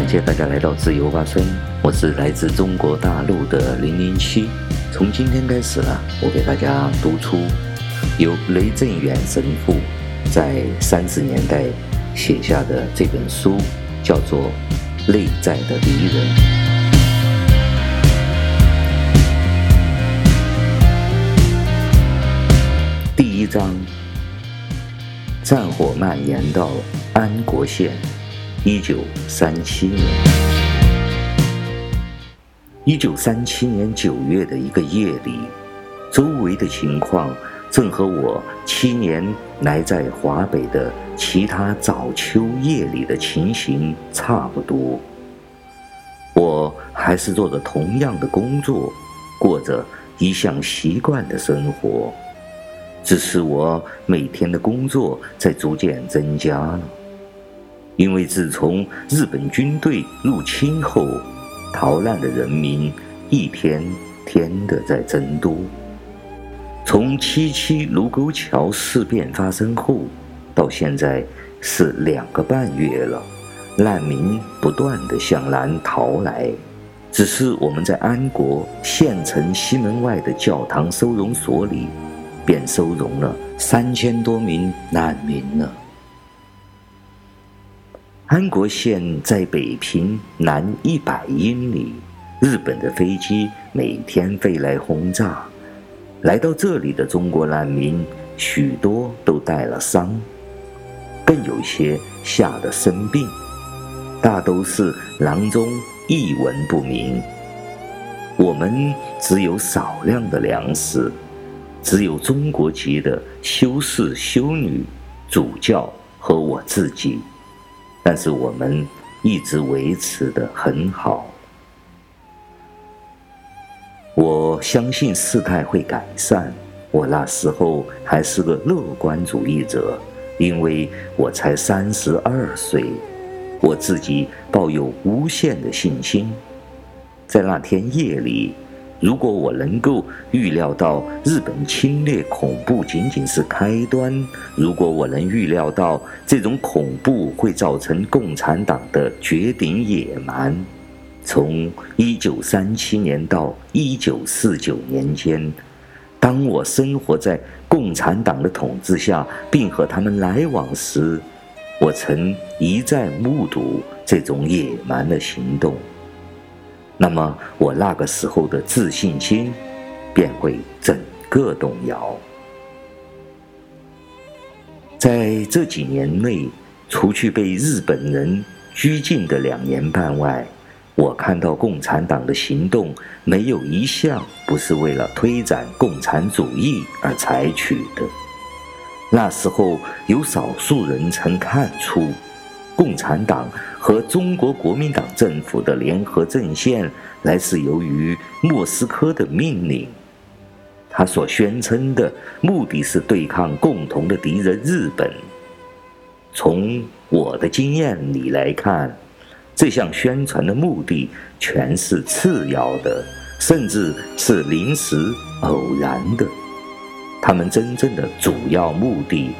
感谢大家来到自由发声，我是来自中国大陆的零零七。从今天开始呢，我给大家读出由雷震远神父在三十年代写下的这本书，叫做《内在的敌人》。第一章，战火蔓延到安国县。一九三七年，一九三七年九月的一个夜里，周围的情况正和我七年来在华北的其他早秋夜里的情形差不多。我还是做着同样的工作，过着一向习惯的生活，只是我每天的工作在逐渐增加了。因为自从日本军队入侵后，逃难的人民一天天的在增多。从七七卢沟桥事变发生后，到现在是两个半月了，难民不断的向南逃来。只是我们在安国县城西门外的教堂收容所里，便收容了三千多名难民了。安国县在北平南一百英里，日本的飞机每天飞来轰炸。来到这里的中国难民，许多都带了伤，更有些吓得生病，大都是囊中一文不名。我们只有少量的粮食，只有中国籍的修士、修女、主教和我自己。但是我们一直维持得很好。我相信事态会改善。我那时候还是个乐观主义者，因为我才三十二岁，我自己抱有无限的信心。在那天夜里。如果我能够预料到日本侵略恐怖仅仅是开端，如果我能预料到这种恐怖会造成共产党的绝顶野蛮，从一九三七年到一九四九年间，当我生活在共产党的统治下，并和他们来往时，我曾一再目睹这种野蛮的行动。那么，我那个时候的自信心便会整个动摇。在这几年内，除去被日本人拘禁的两年半外，我看到共产党的行动没有一项不是为了推展共产主义而采取的。那时候，有少数人曾看出。共产党和中国国民党政府的联合阵线，来自由于莫斯科的命令。他所宣称的目的是对抗共同的敌人日本。从我的经验里来看，这项宣传的目的全是次要的，甚至是临时偶然的。他们真正的主要目的，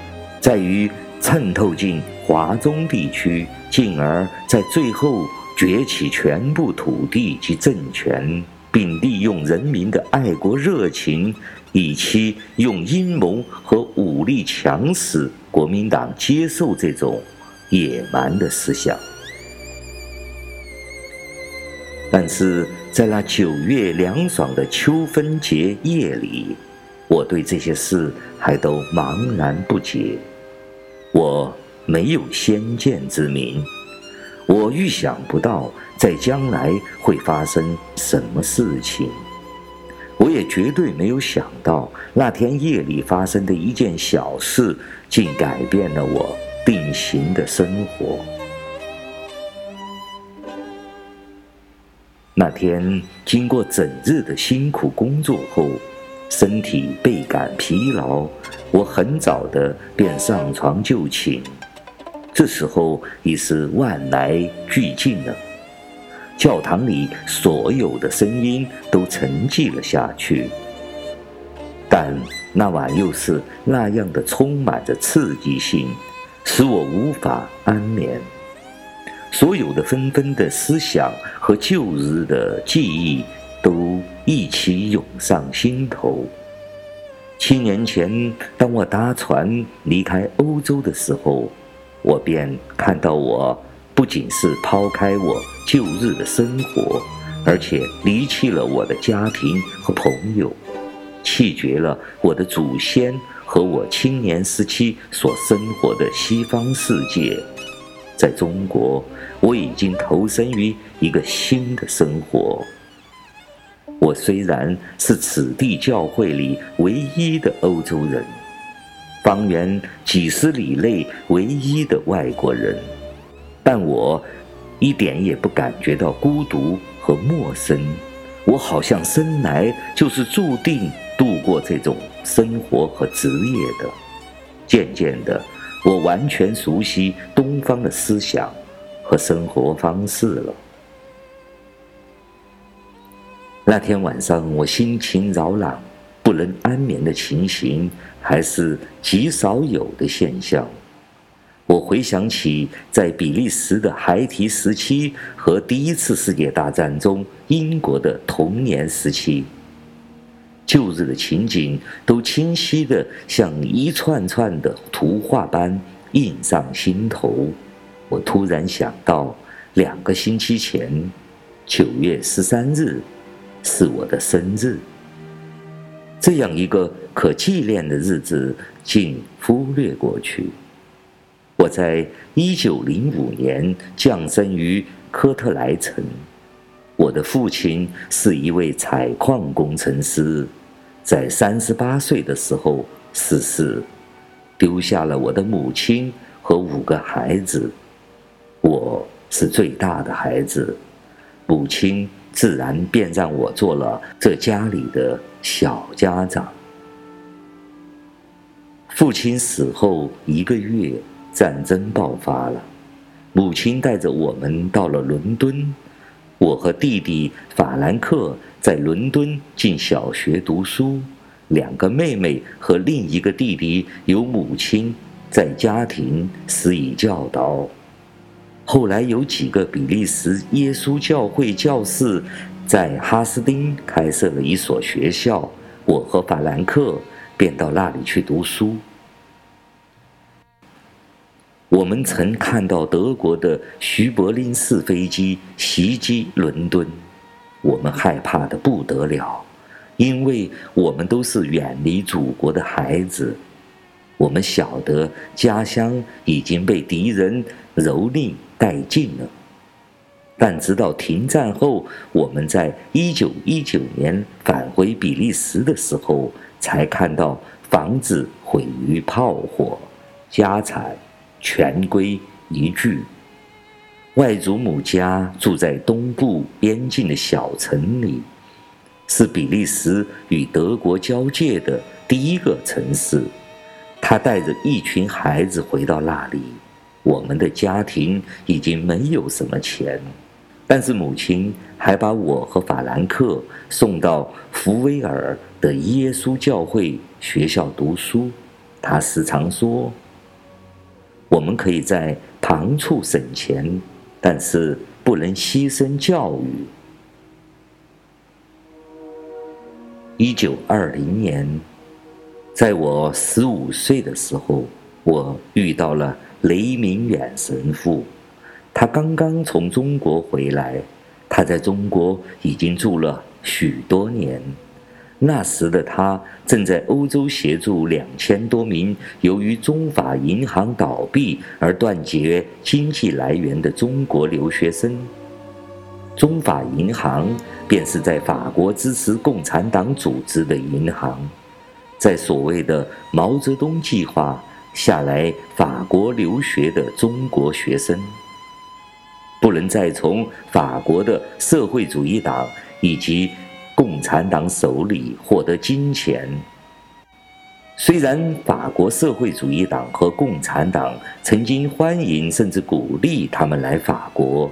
在于。渗透进华中地区，进而在最后攫取全部土地及政权，并利用人民的爱国热情，以期用阴谋和武力强使国民党接受这种野蛮的思想。但是在那九月凉爽的秋分节夜里，我对这些事还都茫然不解。我没有先见之明，我预想不到在将来会发生什么事情，我也绝对没有想到那天夜里发生的一件小事，竟改变了我定型的生活。那天经过整日的辛苦工作后，身体倍感疲劳。我很早的便上床就寝，这时候已是万籁俱静了，教堂里所有的声音都沉寂了下去。但那晚又是那样的充满着刺激性，使我无法安眠。所有的纷纷的思想和旧日的记忆都一起涌上心头。七年前，当我搭船离开欧洲的时候，我便看到我不仅是抛开我旧日的生活，而且离弃了我的家庭和朋友，弃绝了我的祖先和我青年时期所生活的西方世界。在中国，我已经投身于一个新的生活。我虽然是此地教会里唯一的欧洲人，方圆几十里内唯一的外国人，但我一点也不感觉到孤独和陌生。我好像生来就是注定度过这种生活和职业的。渐渐的。我完全熟悉东方的思想和生活方式了。那天晚上，我心情扰攘，不能安眠的情形还是极少有的现象。我回想起在比利时的孩提时期和第一次世界大战中英国的童年时期。旧日的情景都清晰地像一串串的图画般印上心头。我突然想到，两个星期前，九月十三日，是我的生日。这样一个可纪念的日子，竟忽略过去。我在一九零五年降生于科特莱城，我的父亲是一位采矿工程师。在三十八岁的时候逝世，丢下了我的母亲和五个孩子。我是最大的孩子，母亲自然便让我做了这家里的小家长。父亲死后一个月，战争爆发了，母亲带着我们到了伦敦。我和弟弟法兰克在伦敦进小学读书，两个妹妹和另一个弟弟由母亲在家庭施以教导。后来有几个比利时耶稣教会教士在哈斯丁开设了一所学校，我和法兰克便到那里去读书。我们曾看到德国的徐柏林式飞机袭击伦敦，我们害怕得不得了，因为我们都是远离祖国的孩子。我们晓得家乡已经被敌人蹂躏殆尽了，但直到停战后，我们在一九一九年返回比利时的时候，才看到房子毁于炮火，家产。全归一炬。外祖母家住在东部边境的小城里，是比利时与德国交界的第一个城市。他带着一群孩子回到那里。我们的家庭已经没有什么钱，但是母亲还把我和法兰克送到福威尔的耶稣教会学校读书。他时常说。我们可以在旁处省钱，但是不能牺牲教育。一九二零年，在我十五岁的时候，我遇到了雷明远神父。他刚刚从中国回来，他在中国已经住了许多年。那时的他正在欧洲协助两千多名由于中法银行倒闭而断绝经济来源的中国留学生。中法银行便是在法国支持共产党组织的银行，在所谓的毛泽东计划下来法国留学的中国学生，不能再从法国的社会主义党以及共产党手里获得金钱。虽然法国社会主义党和共产党曾经欢迎甚至鼓励他们来法国，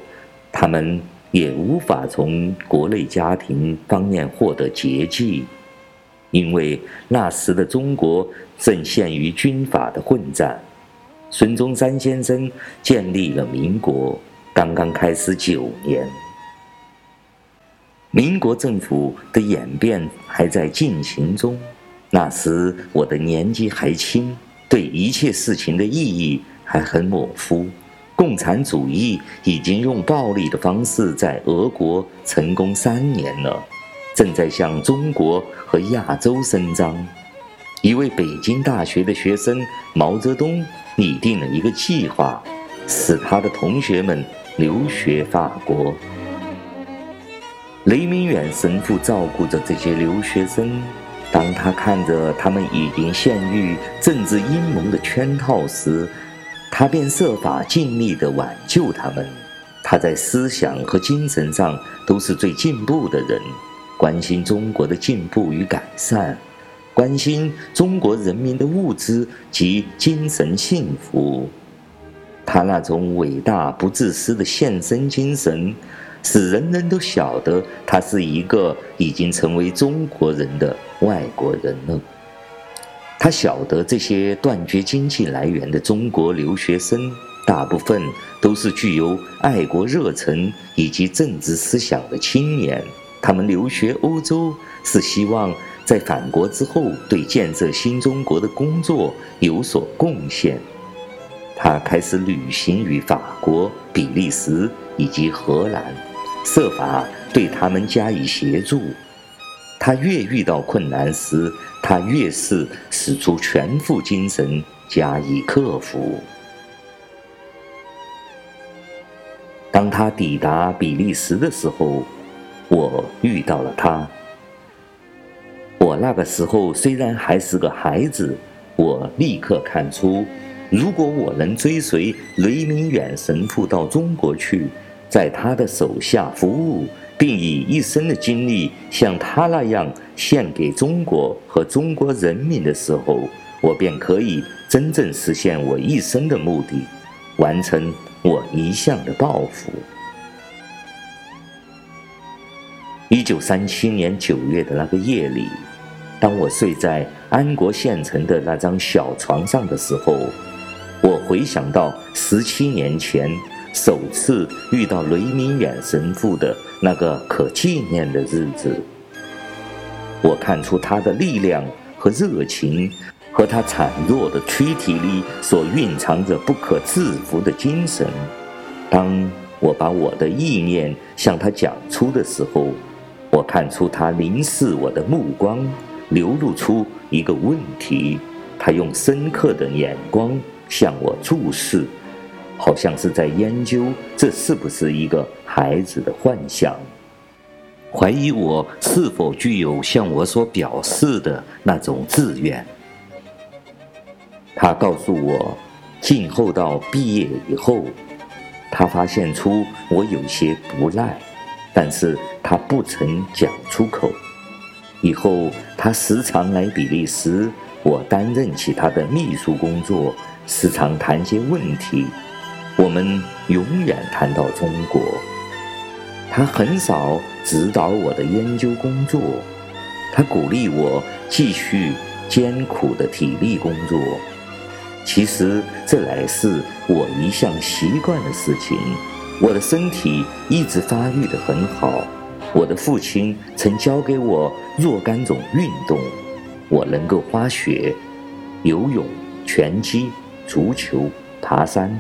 他们也无法从国内家庭方面获得接济，因为那时的中国正陷于军阀的混战。孙中山先生建立了民国。刚刚开始九年。民国政府的演变还在进行中，那时我的年纪还轻，对一切事情的意义还很模糊。共产主义已经用暴力的方式在俄国成功三年了，正在向中国和亚洲伸张。一位北京大学的学生毛泽东拟定了一个计划，使他的同学们留学法国。雷明远神父照顾着这些留学生，当他看着他们已经陷入政治阴谋的圈套时，他便设法尽力地挽救他们。他在思想和精神上都是最进步的人，关心中国的进步与改善，关心中国人民的物质及精神幸福。他那种伟大不自私的献身精神。使人人都晓得他是一个已经成为中国人的外国人了。他晓得这些断绝经济来源的中国留学生，大部分都是具有爱国热忱以及政治思想的青年。他们留学欧洲是希望在返国之后对建设新中国的工作有所贡献。他开始旅行于法国、比利时以及荷兰。设法对他们加以协助。他越遇到困难时，他越是使出全副精神加以克服。当他抵达比利时的时候，我遇到了他。我那个时候虽然还是个孩子，我立刻看出，如果我能追随雷明远神父到中国去。在他的手下服务，并以一生的精力像他那样献给中国和中国人民的时候，我便可以真正实现我一生的目的，完成我一向的抱负。一九三七年九月的那个夜里，当我睡在安国县城的那张小床上的时候，我回想到十七年前。首次遇到雷明远神父的那个可纪念的日子，我看出他的力量和热情，和他孱弱的躯体里所蕴藏着不可制服的精神。当我把我的意念向他讲出的时候，我看出他凝视我的目光流露出一个问题，他用深刻的眼光向我注视。好像是在研究这是不是一个孩子的幻想，怀疑我是否具有向我所表示的那种志愿。他告诉我，静候到毕业以后，他发现出我有些不赖，但是他不曾讲出口。以后他时常来比利时，我担任起他的秘书工作，时常谈些问题。我们永远谈到中国，他很少指导我的研究工作，他鼓励我继续艰苦的体力工作。其实这乃是我一向习惯的事情。我的身体一直发育得很好。我的父亲曾教给我若干种运动，我能够滑雪、游泳、拳击、足球、爬山。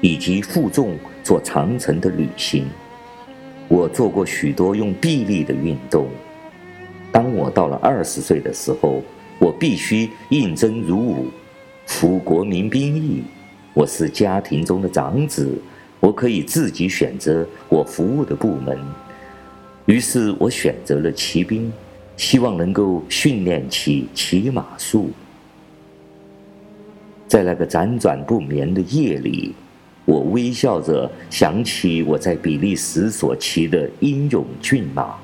以及负重做长程的旅行，我做过许多用臂力的运动。当我到了二十岁的时候，我必须应征入伍，服国民兵役。我是家庭中的长子，我可以自己选择我服务的部门。于是我选择了骑兵，希望能够训练起骑马术。在那个辗转不眠的夜里。我微笑着想起我在比利时所骑的英勇骏马，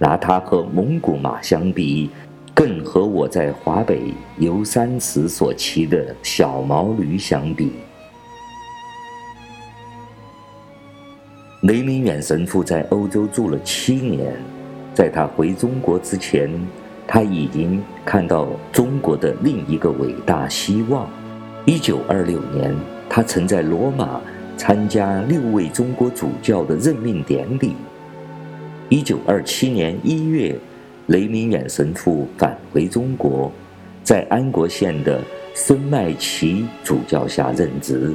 拿它和蒙古马相比，更和我在华北游山时所骑的小毛驴相比。雷明远神父在欧洲住了七年，在他回中国之前，他已经看到中国的另一个伟大希望。一九二六年。他曾在罗马参加六位中国主教的任命典礼。一九二七年一月，雷明远神父返回中国，在安国县的孙麦琪主教下任职。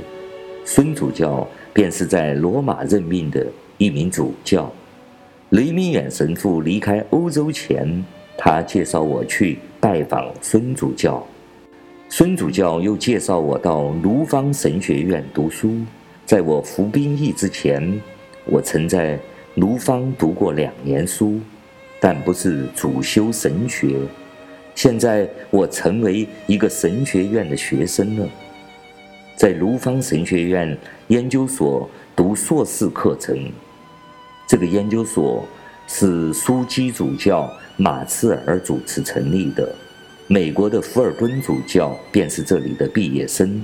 孙主教便是在罗马任命的一名主教。雷明远神父离开欧洲前，他介绍我去拜访孙主教。孙主教又介绍我到卢芳神学院读书。在我服兵役之前，我曾在卢芳读过两年书，但不是主修神学。现在我成为一个神学院的学生了，在卢芳神学院研究所读硕士课程。这个研究所是枢机主教马茨尔主持成立的，美国的福尔顿主教便是这里的毕业生。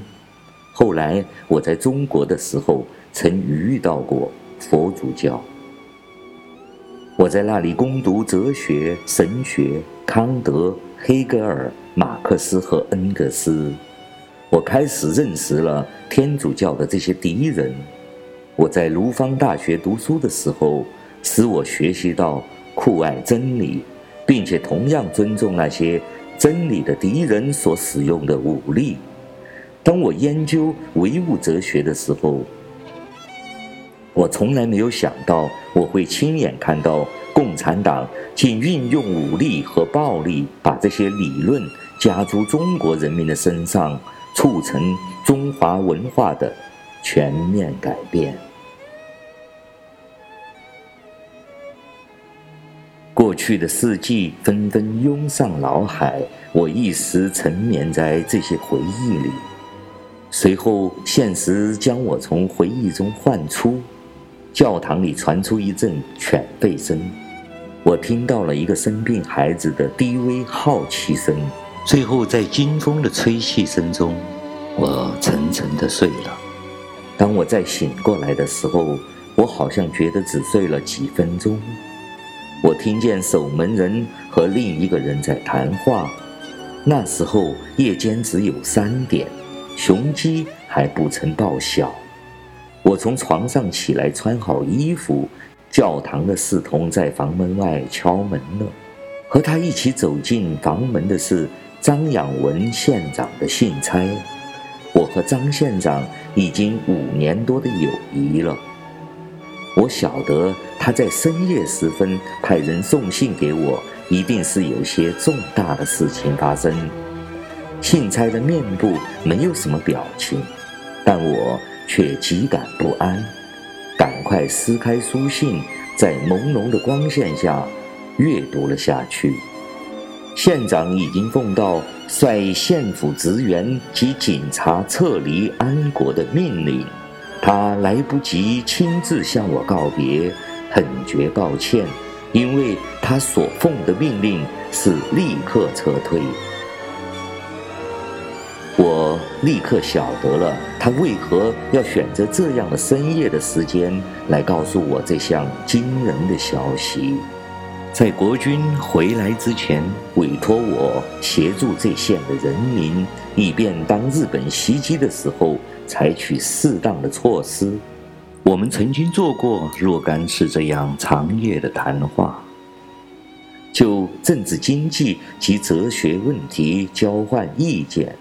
后来我在中国的时候，曾遇到过佛主教。我在那里攻读哲学、神学、康德、黑格尔、马克思和恩格斯。我开始认识了天主教的这些敌人。我在卢芳大学读书的时候，使我学习到酷爱真理，并且同样尊重那些真理的敌人所使用的武力。当我研究唯物哲学的时候，我从来没有想到我会亲眼看到共产党竟运用武力和暴力，把这些理论加诸中国人民的身上，促成中华文化的全面改变。过去的事迹纷纷涌上脑海，我一时沉眠在这些回忆里。随后，现实将我从回忆中唤出。教堂里传出一阵犬吠声，我听到了一个生病孩子的低微好奇声。最后，在金风的吹气声中，我沉沉地睡了。当我再醒过来的时候，我好像觉得只睡了几分钟。我听见守门人和另一个人在谈话。那时候夜间只有三点。雄鸡还不曾报晓，我从床上起来，穿好衣服。教堂的侍童在房门外敲门了。和他一起走进房门的是张养文县长的信差。我和张县长已经五年多的友谊了。我晓得他在深夜时分派人送信给我，一定是有些重大的事情发生。信差的面部没有什么表情，但我却极感不安。赶快撕开书信，在朦胧的光线下阅读了下去。县长已经奉到率县府职员及警察撤离安国的命令，他来不及亲自向我告别，很觉抱歉，因为他所奉的命令是立刻撤退。我立刻晓得了他为何要选择这样的深夜的时间来告诉我这项惊人的消息。在国军回来之前，委托我协助这县的人民，以便当日本袭击的时候采取适当的措施。我们曾经做过若干次这样长夜的谈话，就政治经济及哲学问题交换意见。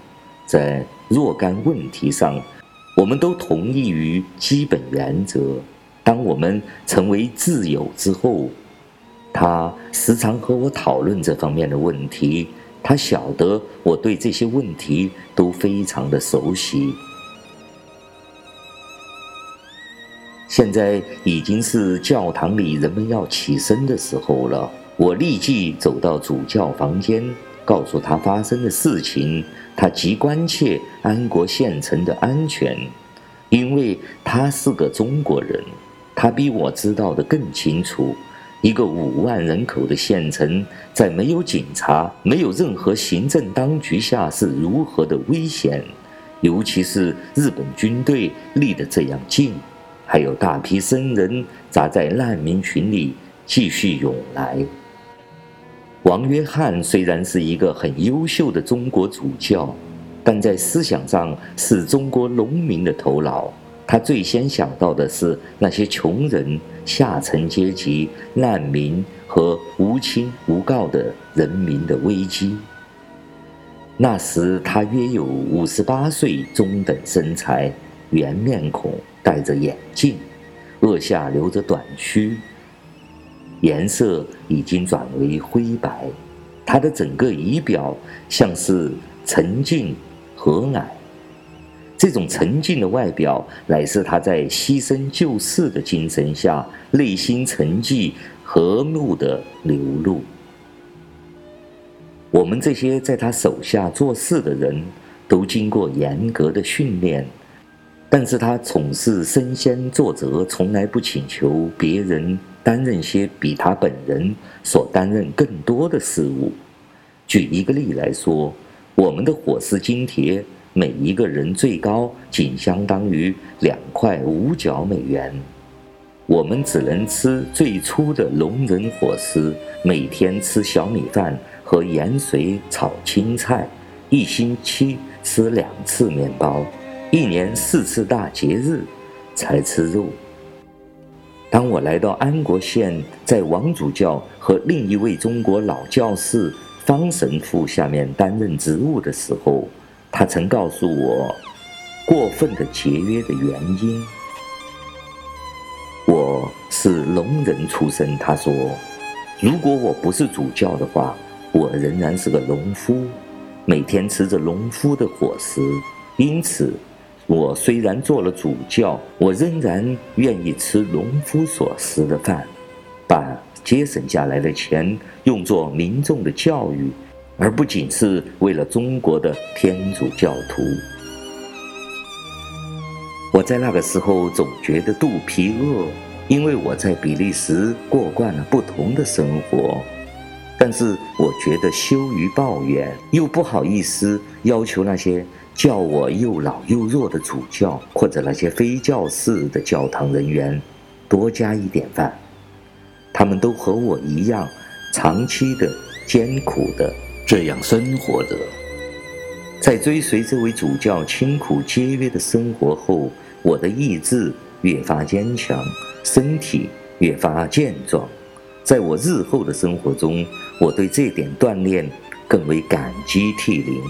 在若干问题上，我们都同意于基本原则。当我们成为挚友之后，他时常和我讨论这方面的问题。他晓得我对这些问题都非常的熟悉。现在已经是教堂里人们要起身的时候了，我立即走到主教房间。告诉他发生的事情，他极关切安国县城的安全，因为他是个中国人，他比我知道的更清楚，一个五万人口的县城，在没有警察、没有任何行政当局下是如何的危险，尤其是日本军队离得这样近，还有大批僧人扎在难民群里继续涌来。王约翰虽然是一个很优秀的中国主教，但在思想上是中国农民的头脑。他最先想到的是那些穷人、下层阶级、难民和无亲无告的人民的危机。那时他约有五十八岁，中等身材，圆面孔，戴着眼镜，额下留着短须，颜色已经转为灰白。他的整个仪表像是沉静和蔼。这种沉静的外表，乃是他在牺牲救世的精神下，内心沉寂和睦的流露。我们这些在他手下做事的人，都经过严格的训练，但是他总是身先作则，从来不请求别人担任些比他本人所担任更多的事务。举一个例来说，我们的伙食津贴。每一个人最高仅相当于两块五角美元，我们只能吃最粗的龙人伙食，每天吃小米饭和盐水炒青菜，一星期吃两次面包，一年四次大节日才吃肉。当我来到安国县，在王主教和另一位中国老教士方神父下面担任职务的时候，他曾告诉我，过分的节约的原因。我是农人出身，他说，如果我不是主教的话，我仍然是个农夫，每天吃着农夫的伙食。因此，我虽然做了主教，我仍然愿意吃农夫所食的饭，把节省下来的钱用作民众的教育。而不仅是为了中国的天主教徒。我在那个时候总觉得肚皮饿，因为我在比利时过惯了不同的生活。但是我觉得羞于抱怨，又不好意思要求那些叫我又老又弱的主教，或者那些非教士的教堂人员多加一点饭。他们都和我一样，长期的艰苦的。这样生活着，在追随这位主教清苦节约的生活后，我的意志越发坚强，身体越发健壮。在我日后的生活中，我对这点锻炼更为感激涕零。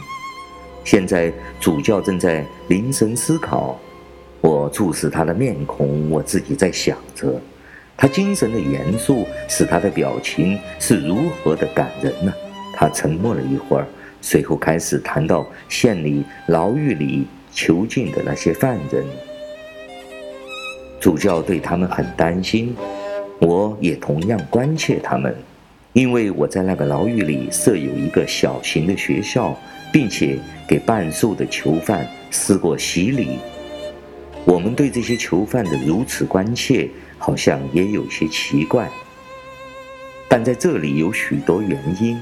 现在主教正在凝神思考，我注视他的面孔，我自己在想着，他精神的严肃使他的表情是如何的感人呢？他沉默了一会儿，随后开始谈到县里牢狱里囚禁的那些犯人。主教对他们很担心，我也同样关切他们，因为我在那个牢狱里设有一个小型的学校，并且给半数的囚犯施过洗礼。我们对这些囚犯的如此关切，好像也有些奇怪，但在这里有许多原因。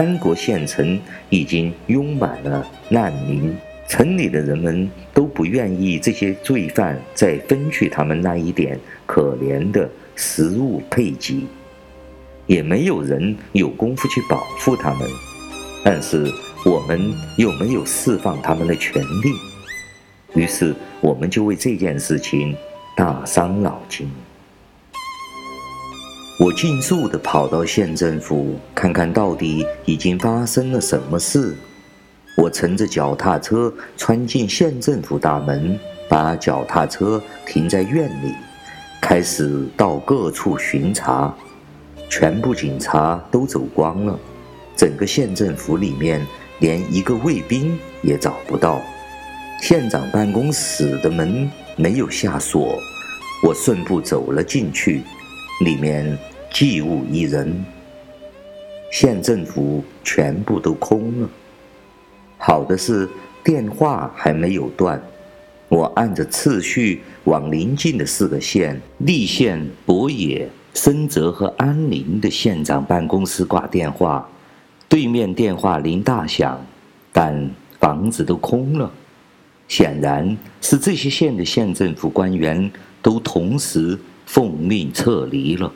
安国县城已经拥满了难民，城里的人们都不愿意这些罪犯再分去他们那一点可怜的食物配给，也没有人有功夫去保护他们，但是我们又没有释放他们的权利，于是我们就为这件事情大伤脑筋。我尽速地跑到县政府，看看到底已经发生了什么事。我乘着脚踏车穿进县政府大门，把脚踏车停在院里，开始到各处巡查。全部警察都走光了，整个县政府里面连一个卫兵也找不到。县长办公室的门没有下锁，我顺步走了进去，里面。寂无一人，县政府全部都空了。好的是电话还没有断，我按着次序往邻近的四个县——立县、博野、深泽和安林的县长办公室挂电话。对面电话铃大响，但房子都空了，显然是这些县的县政府官员都同时奉命撤离了。